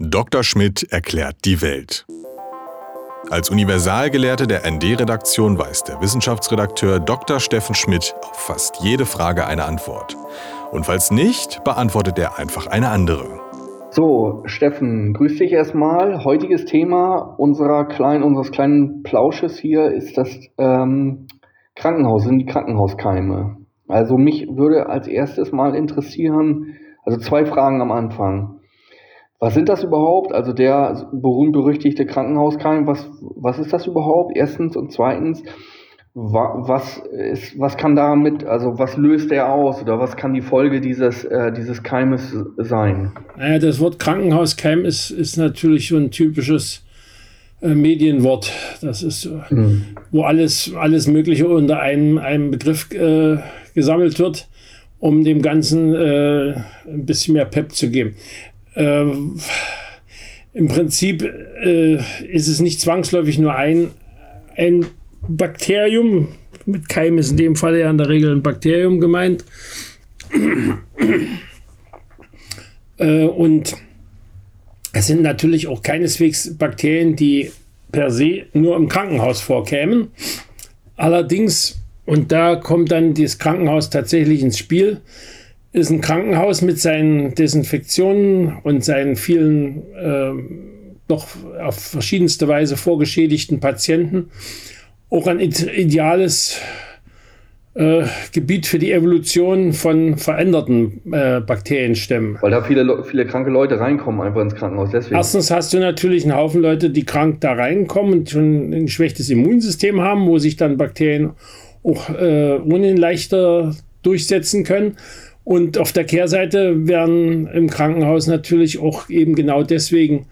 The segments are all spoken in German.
Dr. Schmidt erklärt die Welt. Als Universalgelehrte der ND-Redaktion weiß der Wissenschaftsredakteur Dr. Steffen Schmidt auf fast jede Frage eine Antwort. Und falls nicht, beantwortet er einfach eine andere. So, Steffen, grüß dich erstmal. Heutiges Thema unserer kleinen, unseres kleinen Plausches hier ist das ähm, Krankenhaus, sind die Krankenhauskeime. Also mich würde als erstes mal interessieren, also zwei Fragen am Anfang. Was sind das überhaupt? Also der berühmt-berüchtigte Krankenhauskeim, was, was ist das überhaupt? Erstens und zweitens, was ist, was kann damit, also was löst der aus oder was kann die Folge dieses, äh, dieses Keimes sein? Naja, das Wort Krankenhauskeim ist, ist natürlich so ein typisches äh, Medienwort. Das ist, mhm. wo alles, alles Mögliche unter einem, einem Begriff äh, gesammelt wird, um dem Ganzen äh, ein bisschen mehr Pep zu geben. Äh, Im Prinzip äh, ist es nicht zwangsläufig nur ein, ein Bakterium. Mit Keim ist in dem Fall ja in der Regel ein Bakterium gemeint. äh, und es sind natürlich auch keineswegs Bakterien, die per se nur im Krankenhaus vorkämen. Allerdings, und da kommt dann das Krankenhaus tatsächlich ins Spiel, ist ein Krankenhaus mit seinen Desinfektionen und seinen vielen äh, doch auf verschiedenste Weise vorgeschädigten Patienten auch ein ideales äh, Gebiet für die Evolution von veränderten äh, Bakterienstämmen. Weil da viele, viele kranke Leute reinkommen einfach ins Krankenhaus. Deswegen. Erstens hast du natürlich einen Haufen Leute, die krank da reinkommen und schon ein schwächtes Immunsystem haben, wo sich dann Bakterien auch äh, ohnehin leichter durchsetzen können. Und auf der Kehrseite werden im Krankenhaus natürlich auch eben genau deswegen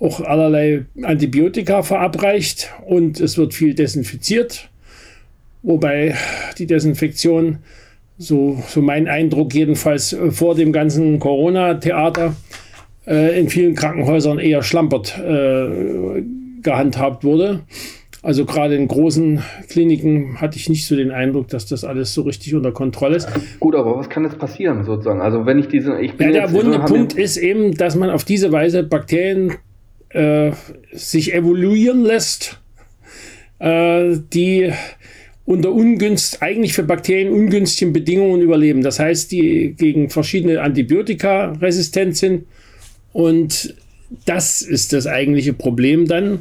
auch allerlei Antibiotika verabreicht und es wird viel desinfiziert, wobei die Desinfektion, so, so mein Eindruck jedenfalls äh, vor dem ganzen Corona-Theater, äh, in vielen Krankenhäusern eher schlampert äh, gehandhabt wurde. Also gerade in großen Kliniken hatte ich nicht so den Eindruck, dass das alles so richtig unter Kontrolle ist. Gut, aber was kann jetzt passieren sozusagen? Also wenn ich diese, ich bin ja, der wunde Punkt ist eben, dass man auf diese Weise Bakterien äh, sich evoluieren lässt, äh, die unter ungünst, eigentlich für Bakterien ungünstigen Bedingungen überleben. Das heißt, die gegen verschiedene Antibiotika resistent sind. Und das ist das eigentliche Problem dann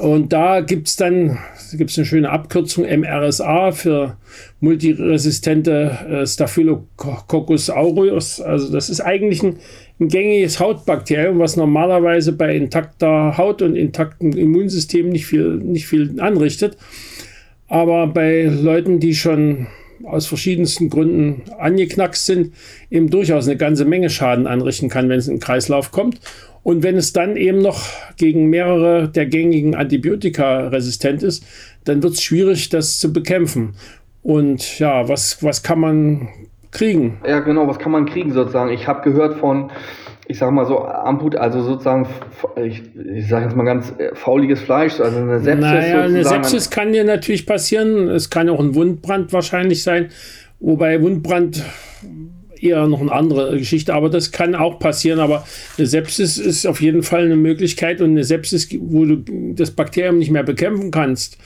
und da gibt es dann gibt's eine schöne Abkürzung MRSA für multiresistente äh, Staphylococcus aureus. Also das ist eigentlich ein, ein, gängiges Hautbakterium, was normalerweise bei intakter Haut und intaktem Immunsystem nicht viel, nicht viel anrichtet. Aber bei Leuten, die schon aus verschiedensten Gründen angeknackst sind, eben durchaus eine ganze Menge Schaden anrichten kann, wenn es in den Kreislauf kommt. Und wenn es dann eben noch gegen mehrere der gängigen Antibiotika resistent ist, dann wird es schwierig, das zu bekämpfen. Und ja, was, was kann man kriegen? Ja, genau, was kann man kriegen sozusagen? Ich habe gehört von, ich sage mal so, Amput, also sozusagen, ich, ich sage jetzt mal ganz äh, fauliges Fleisch, also eine Sepsis. Naja, eine Sepsis kann dir natürlich passieren. Es kann auch ein Wundbrand wahrscheinlich sein. Wobei Wundbrand eher noch eine andere Geschichte, aber das kann auch passieren. Aber eine Sepsis ist auf jeden Fall eine Möglichkeit und eine Sepsis, wo du das Bakterium nicht mehr bekämpfen kannst,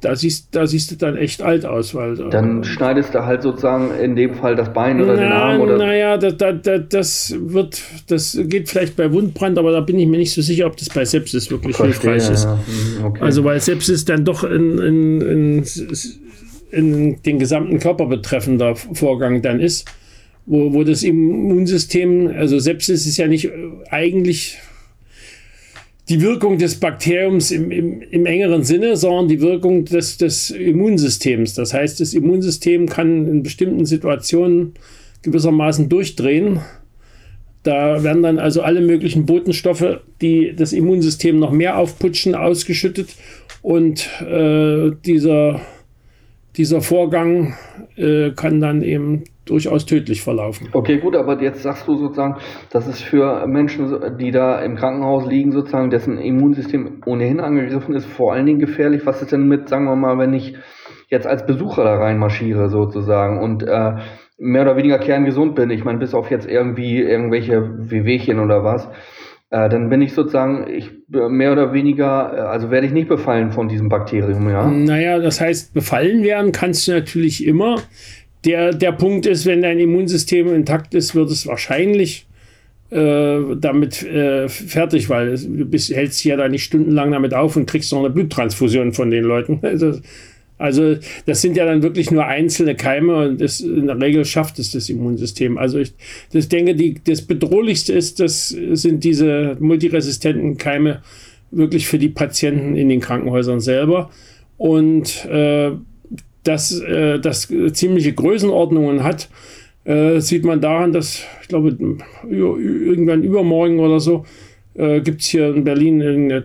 da siehst, da siehst du dann echt alt aus. Weil, dann äh, schneidest du halt sozusagen in dem Fall das Bein oder na, den Arm oder. Naja, das, das, das wird, das geht vielleicht bei Wundbrand, aber da bin ich mir nicht so sicher, ob das bei Sepsis wirklich Verstehe, hilfreich ist. Ja. Mhm, okay. Also weil Sepsis dann doch in, in, in, in den gesamten Körper betreffender Vorgang dann ist wo, wo das Immunsystem, also Sepsis ist ja nicht äh, eigentlich die Wirkung des Bakteriums im, im, im engeren Sinne, sondern die Wirkung des, des Immunsystems. Das heißt, das Immunsystem kann in bestimmten Situationen gewissermaßen durchdrehen. Da werden dann also alle möglichen Botenstoffe, die das Immunsystem noch mehr aufputschen, ausgeschüttet und äh, dieser, dieser Vorgang äh, kann dann eben durchaus tödlich verlaufen. Okay, gut, aber jetzt sagst du sozusagen, dass es für Menschen, die da im Krankenhaus liegen, sozusagen, dessen Immunsystem ohnehin angegriffen ist, vor allen Dingen gefährlich. Was ist denn mit, sagen wir mal, wenn ich jetzt als Besucher da reinmarschiere sozusagen und äh, mehr oder weniger kerngesund bin? Ich meine, bis auf jetzt irgendwie irgendwelche Wehwehchen oder was. äh, dann bin ich sozusagen, ich mehr oder weniger, äh, also werde ich nicht befallen von diesem Bakterium, ja? Naja, das heißt, befallen werden kannst du natürlich immer. Der, der Punkt ist, wenn dein Immunsystem intakt ist, wird es wahrscheinlich äh, damit äh, fertig, weil du bist, hältst dich ja da nicht stundenlang damit auf und kriegst noch eine Bluttransfusion von den Leuten. Also, also das sind ja dann wirklich nur einzelne Keime und das, in der Regel schafft es das Immunsystem. Also ich das denke, die, das Bedrohlichste ist, das sind diese multiresistenten Keime wirklich für die Patienten in den Krankenhäusern selber. Und äh, dass äh, das ziemliche Größenordnungen hat, äh, sieht man daran, dass ich glaube, irgendwann übermorgen oder so äh, gibt es hier in Berlin eine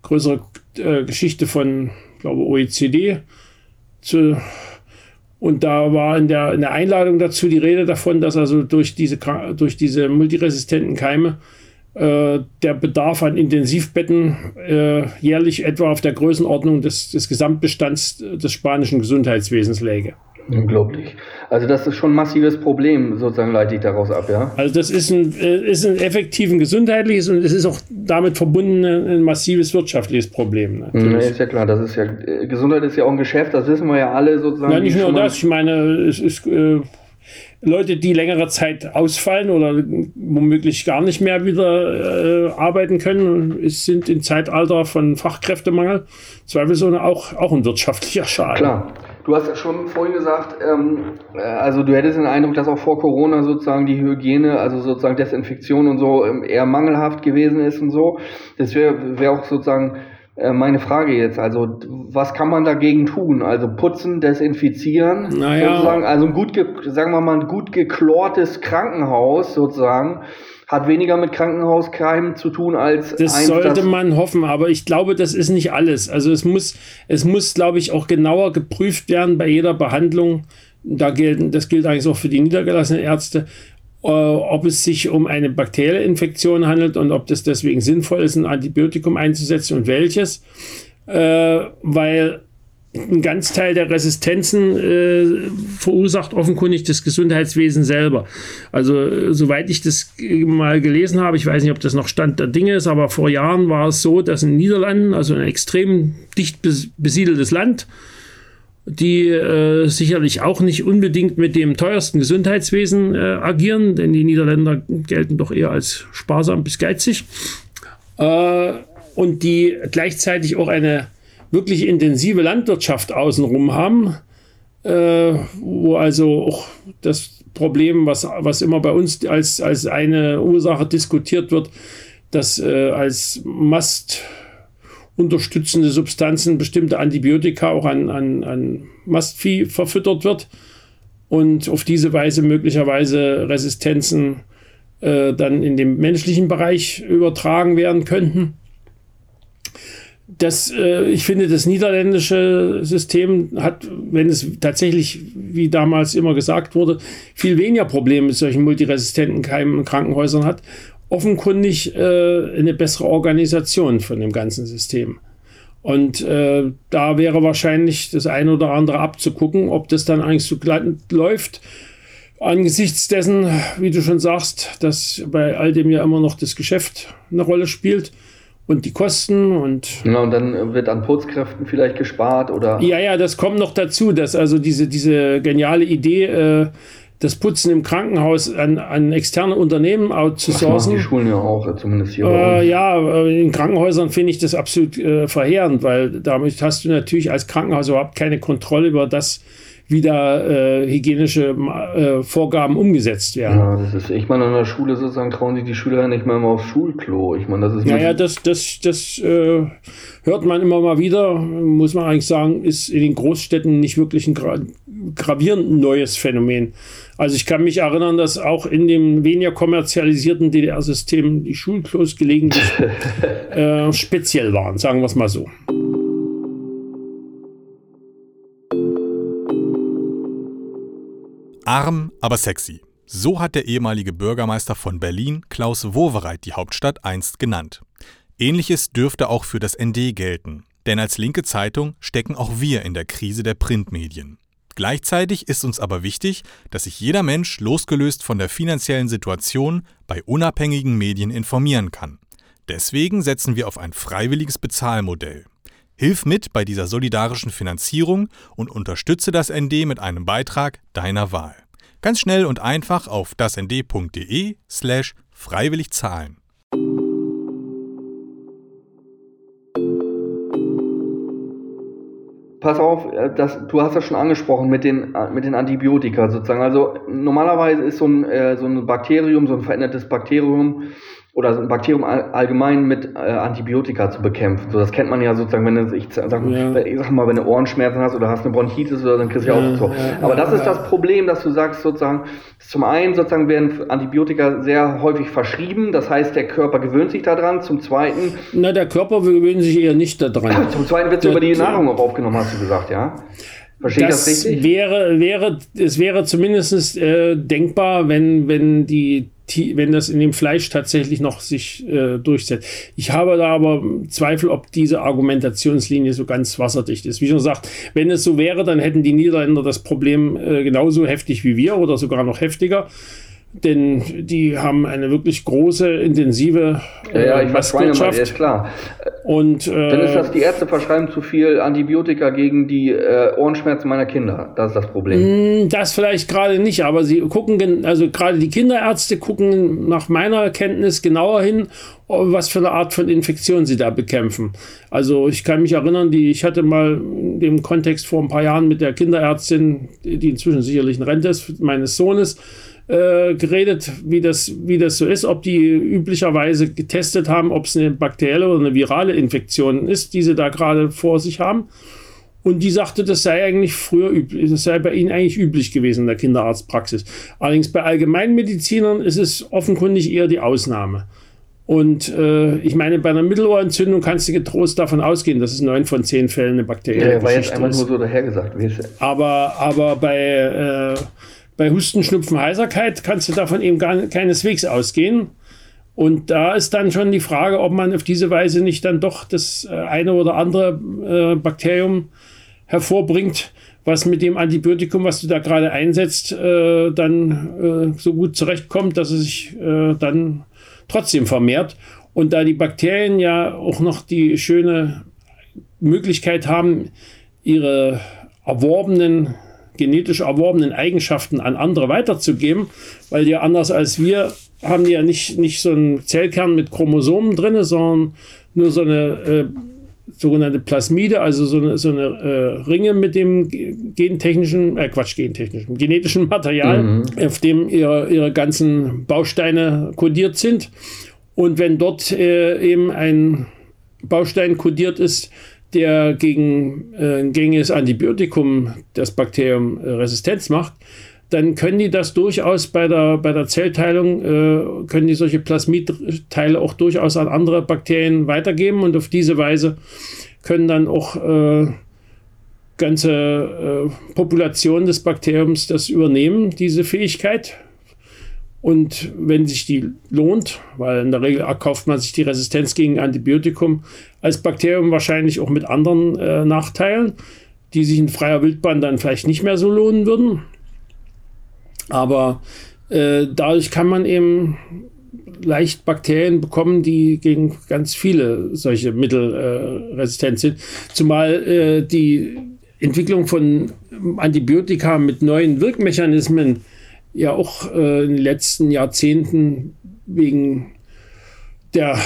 größere äh, Geschichte von glaube OECD. Zu, und da war in der, in der Einladung dazu die Rede davon, dass also durch diese, durch diese multiresistenten Keime der Bedarf an Intensivbetten äh, jährlich etwa auf der Größenordnung des, des Gesamtbestands des spanischen Gesundheitswesens läge. Unglaublich. Also das ist schon ein massives Problem, sozusagen leite ich daraus ab, ja? Also das ist ein, äh, ist ein effektiv ein gesundheitliches und es ist auch damit verbunden ein massives wirtschaftliches Problem. Natürlich. Ja, ist ja klar, das ist ja, äh, Gesundheit ist ja auch ein Geschäft, das wissen wir ja alle sozusagen. Ja, nicht nur das, ich meine, es ist... Äh, Leute, die längere Zeit ausfallen oder womöglich gar nicht mehr wieder äh, arbeiten können, sind im Zeitalter von Fachkräftemangel zweifelsohne auch, auch ein wirtschaftlicher Schaden. Klar. Du hast ja schon vorhin gesagt, ähm, äh, also du hättest den Eindruck, dass auch vor Corona sozusagen die Hygiene, also sozusagen Desinfektion und so ähm, eher mangelhaft gewesen ist und so. Das wäre wär auch sozusagen meine Frage jetzt. Also was kann man dagegen tun? Also putzen, desinfizieren, naja. sozusagen. Also ein gut, sagen wir mal, ein gut geklortes Krankenhaus sozusagen hat weniger mit Krankenhauskeimen zu tun als das eins, sollte das man hoffen, aber ich glaube, das ist nicht alles. Also es muss, es muss, glaube ich, auch genauer geprüft werden bei jeder Behandlung. Da gelten, das gilt eigentlich auch für die niedergelassenen Ärzte, äh, ob es sich um eine bakterielle Infektion handelt und ob das deswegen sinnvoll ist, ein Antibiotikum einzusetzen und welches, äh, weil ein ganz Teil der Resistenzen äh, verursacht offenkundig das Gesundheitswesen selber. Also äh, soweit ich das mal gelesen habe, ich weiß nicht, ob das noch Stand der Dinge ist, aber vor Jahren war es so, dass in den Niederlanden, also ein extrem dicht besiedeltes Land, die äh, sicherlich auch nicht unbedingt mit dem teuersten Gesundheitswesen äh, agieren, denn die Niederländer gelten doch eher als sparsam bis geizig, äh, und die gleichzeitig auch eine wirklich intensive Landwirtschaft außenrum haben, äh, wo also auch das Problem, was, was immer bei uns als, als eine Ursache diskutiert wird, dass äh, als Mast unterstützende Substanzen bestimmte Antibiotika auch an, an, an Mastvieh verfüttert wird und auf diese Weise möglicherweise Resistenzen äh, dann in dem menschlichen Bereich übertragen werden könnten. Das, äh, ich finde, das niederländische System hat, wenn es tatsächlich, wie damals immer gesagt wurde, viel weniger Probleme mit solchen multiresistenten Keimen in Krankenhäusern hat, offenkundig äh, eine bessere Organisation von dem ganzen System. Und äh, da wäre wahrscheinlich das eine oder andere abzugucken, ob das dann eigentlich so glatt läuft. Angesichts dessen, wie du schon sagst, dass bei all dem ja immer noch das Geschäft eine Rolle spielt und die Kosten und. Ja, und dann wird an Putzkräften vielleicht gespart oder. Ja, ja, das kommt noch dazu, dass also diese, diese geniale Idee, äh, das Putzen im Krankenhaus an, an externe Unternehmen outzusourcen. die Schulen ja auch, zumindest hier. Äh, ja, in Krankenhäusern finde ich das absolut äh, verheerend, weil damit hast du natürlich als Krankenhaus überhaupt keine Kontrolle über das, wie da äh, hygienische äh, Vorgaben umgesetzt werden. Ja, das ist, ich meine, an der Schule sozusagen trauen sich die Schüler ja nicht mal aufs Schulklo. Ich meine, das ist. Naja, das, das, das äh, hört man immer mal wieder, muss man eigentlich sagen, ist in den Großstädten nicht wirklich ein gra gravierend neues Phänomen. Also ich kann mich erinnern, dass auch in dem weniger kommerzialisierten DDR-System die Schulklos gelegentlich äh, speziell waren, sagen wir es mal so. Arm, aber sexy. So hat der ehemalige Bürgermeister von Berlin, Klaus Wowereit, die Hauptstadt einst genannt. Ähnliches dürfte auch für das ND gelten. Denn als linke Zeitung stecken auch wir in der Krise der Printmedien. Gleichzeitig ist uns aber wichtig, dass sich jeder Mensch losgelöst von der finanziellen Situation bei unabhängigen Medien informieren kann. Deswegen setzen wir auf ein freiwilliges Bezahlmodell. Hilf mit bei dieser solidarischen Finanzierung und unterstütze das ND mit einem Beitrag deiner Wahl. Ganz schnell und einfach auf dasnd.de slash freiwillig zahlen. Pass auf, äh, das, du hast das schon angesprochen mit den, äh, mit den Antibiotika sozusagen. Also normalerweise ist so ein, äh, so ein Bakterium, so ein verändertes Bakterium oder ein Bakterium allgemein mit äh, Antibiotika zu bekämpfen. So, das kennt man ja sozusagen, wenn du, ich sag, ja. ich sag mal, wenn du Ohrenschmerzen hast oder hast eine Bronchitis oder dann kriegst du ja, auch so. Ja, Aber das ist das Problem, dass du sagst sozusagen, zum einen sozusagen werden Antibiotika sehr häufig verschrieben, das heißt, der Körper gewöhnt sich daran. Zum zweiten. Na, der Körper gewöhnt sich eher nicht daran. zum zweiten wird es über die Nahrung auch aufgenommen, hast du gesagt, ja? Verstehe das, das richtig? Wäre, wäre, es wäre zumindest äh, denkbar, wenn, wenn die wenn das in dem Fleisch tatsächlich noch sich äh, durchsetzt. Ich habe da aber Zweifel, ob diese Argumentationslinie so ganz wasserdicht ist. Wie schon gesagt, wenn es so wäre, dann hätten die Niederländer das Problem äh, genauso heftig wie wir oder sogar noch heftiger denn die haben eine wirklich große, intensive äh, ja, ja, ich Mastwirtschaft. Ist klar. Und, äh, Dann ist das, die Ärzte verschreiben zu viel Antibiotika gegen die äh, Ohrenschmerzen meiner Kinder. Das ist das Problem. Mm, das vielleicht gerade nicht, aber sie gucken, also gerade die Kinderärzte gucken nach meiner Kenntnis genauer hin, was für eine Art von Infektion sie da bekämpfen. Also ich kann mich erinnern, die, ich hatte mal in dem Kontext vor ein paar Jahren mit der Kinderärztin, die inzwischen sicherlich in Rente ist, meines Sohnes, äh, geredet, wie das, wie das so ist, ob die üblicherweise getestet haben, ob es eine bakterielle oder eine virale Infektion ist, die sie da gerade vor sich haben. Und die sagte, das sei eigentlich früher üblich, das sei bei ihnen eigentlich üblich gewesen in der Kinderarztpraxis. Allerdings bei Allgemeinmedizinern ist es offenkundig eher die Ausnahme. Und äh, ich meine, bei einer Mittelohrentzündung kannst du getrost davon ausgehen, dass es neun von zehn Fällen eine bakterielle ja, war jetzt einfach nur so dahergesagt. Aber, aber bei äh, bei Husten, Schnupfen, Heiserkeit kannst du davon eben gar keineswegs ausgehen. Und da ist dann schon die Frage, ob man auf diese Weise nicht dann doch das äh, eine oder andere äh, Bakterium hervorbringt, was mit dem Antibiotikum, was du da gerade einsetzt, äh, dann äh, so gut zurechtkommt, dass es sich äh, dann trotzdem vermehrt. Und da die Bakterien ja auch noch die schöne Möglichkeit haben, ihre erworbenen genetisch erworbenen Eigenschaften an andere weiterzugeben, weil die anders als wir haben die ja nicht, nicht so einen Zellkern mit Chromosomen drin, sondern nur so eine äh, sogenannte Plasmide, also so eine, so eine äh, Ringe mit dem gentechnischen, äh, Quatsch, gentechnischen, genetischen Material, mhm. auf dem ihre, ihre ganzen Bausteine kodiert sind. Und wenn dort äh, eben ein Baustein kodiert ist, der gegen äh, ein gängiges Antibiotikum das Bakterium äh, Resistenz macht, dann können die das durchaus bei der, bei der Zellteilung, äh, können die solche Plasmidteile auch durchaus an andere Bakterien weitergeben und auf diese Weise können dann auch äh, ganze äh, Populationen des Bakteriums das übernehmen, diese Fähigkeit. Und wenn sich die lohnt, weil in der Regel erkauft man sich die Resistenz gegen Antibiotikum als Bakterium wahrscheinlich auch mit anderen äh, Nachteilen, die sich in freier Wildbahn dann vielleicht nicht mehr so lohnen würden. Aber äh, dadurch kann man eben leicht Bakterien bekommen, die gegen ganz viele solche Mittel äh, resistent sind. Zumal äh, die Entwicklung von Antibiotika mit neuen Wirkmechanismen ja auch äh, in den letzten Jahrzehnten wegen der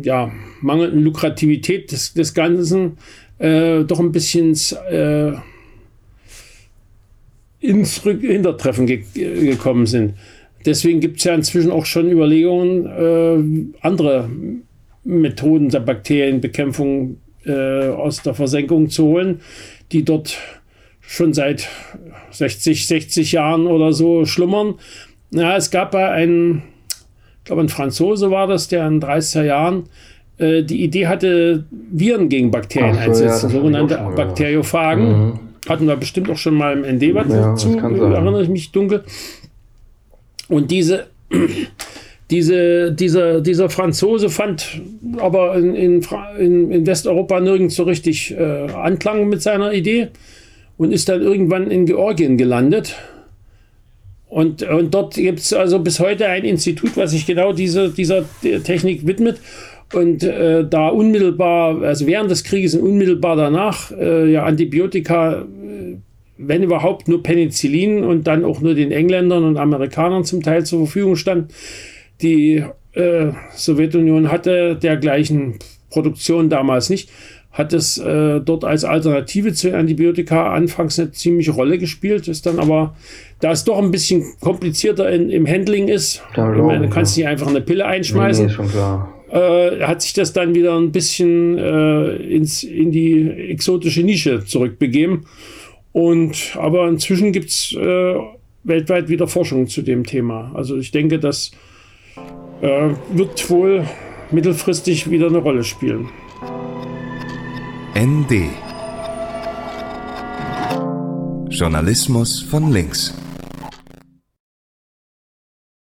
ja, mangelnden Lukrativität des, des Ganzen äh, doch ein bisschen äh, ins Hintertreffen ge gekommen sind. Deswegen gibt es ja inzwischen auch schon Überlegungen, äh, andere Methoden der Bakterienbekämpfung äh, aus der Versenkung zu holen, die dort schon seit 60, 60 Jahren oder so schlummern. Ja, es gab bei einem, ich glaube, ein Franzose war das, der in 30er Jahren äh, die Idee hatte, Viren gegen Bakterien so, einzusetzen, ja, sogenannte Bakteriophagen. Mhm. Hatten wir bestimmt auch schon mal im ND was ja, dazu, erinnere ich mich dunkel. Und diese, diese, dieser, dieser Franzose fand aber in, in, in Westeuropa nirgends so richtig äh, Anklang mit seiner Idee und ist dann irgendwann in Georgien gelandet. Und, und dort gibt es also bis heute ein Institut, was sich genau diese, dieser Technik widmet. Und äh, da unmittelbar, also während des Krieges und unmittelbar danach, äh, ja, Antibiotika, äh, wenn überhaupt nur Penicillin und dann auch nur den Engländern und Amerikanern zum Teil zur Verfügung stand. Die äh, Sowjetunion hatte dergleichen Produktion damals nicht hat es äh, dort als Alternative zu Antibiotika anfangs eine ziemliche Rolle gespielt, ist dann aber, da es doch ein bisschen komplizierter in, im Handling ist, ja, ich meine, du kannst nicht einfach eine Pille einschmeißen, nee, äh, hat sich das dann wieder ein bisschen äh, ins, in die exotische Nische zurückbegeben. Und aber inzwischen gibt es äh, weltweit wieder Forschung zu dem Thema. Also ich denke, das äh, wird wohl mittelfristig wieder eine Rolle spielen. ND Journalismus von links.